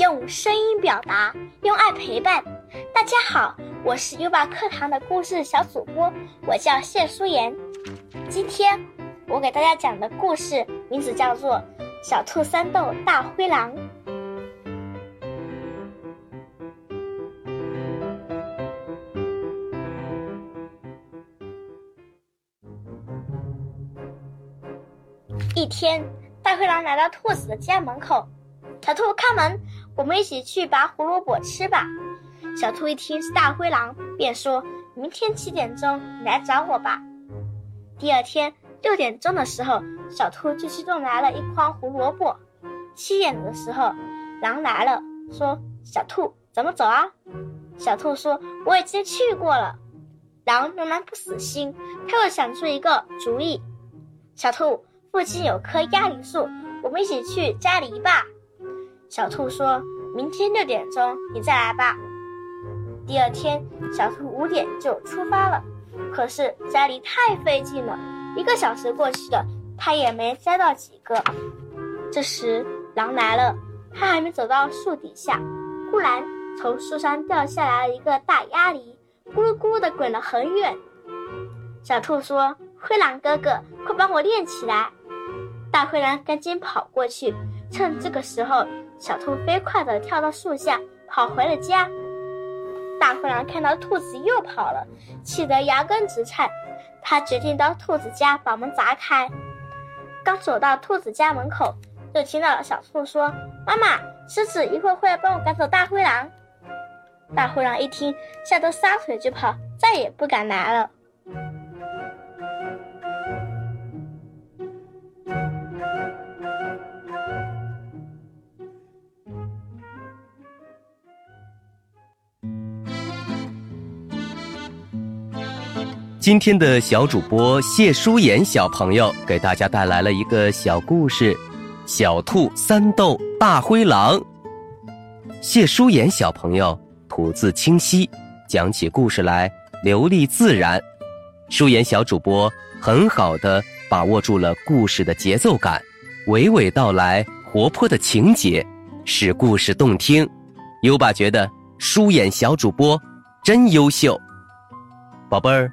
用声音表达，用爱陪伴。大家好，我是优爸课堂的故事小主播，我叫谢淑妍。今天我给大家讲的故事名字叫做《小兔三斗大灰狼》。一天，大灰狼来到兔子的家门口。小兔开门，我们一起去拔胡萝卜吃吧。小兔一听是大灰狼，便说明天七点钟你来找我吧。第二天六点钟的时候，小兔就去种来了一筐胡萝卜。七点的时候，狼来了，说：“小兔咱们走啊？”小兔说：“我已经去过了。”狼仍然不死心，他又想出一个主意：“小兔，附近有棵鸭梨树，我们一起去摘梨吧。”小兔说：“明天六点钟你再来吧。”第二天，小兔五点就出发了。可是摘梨太费劲了，一个小时过去了，它也没摘到几个。这时，狼来了，它还没走到树底下，忽然从树上掉下来了一个大鸭梨，咕噜咕噜的滚了很远。小兔说：“灰狼哥哥，快帮我练起来！”大灰狼赶紧跑过去，趁这个时候。小兔飞快地跳到树下，跑回了家。大灰狼看到兔子又跑了，气得牙根直颤。他决定到兔子家把门砸开。刚走到兔子家门口，就听到了小兔说：“妈妈，狮子一会儿会来帮我赶走大灰狼。”大灰狼一听，吓得撒腿就跑，再也不敢来了。今天的小主播谢舒妍小朋友给大家带来了一个小故事，《小兔三斗大灰狼》。谢舒妍小朋友吐字清晰，讲起故事来流利自然。舒妍小主播很好的把握住了故事的节奏感，娓娓道来活泼的情节，使故事动听。优爸觉得舒妍小主播真优秀，宝贝儿。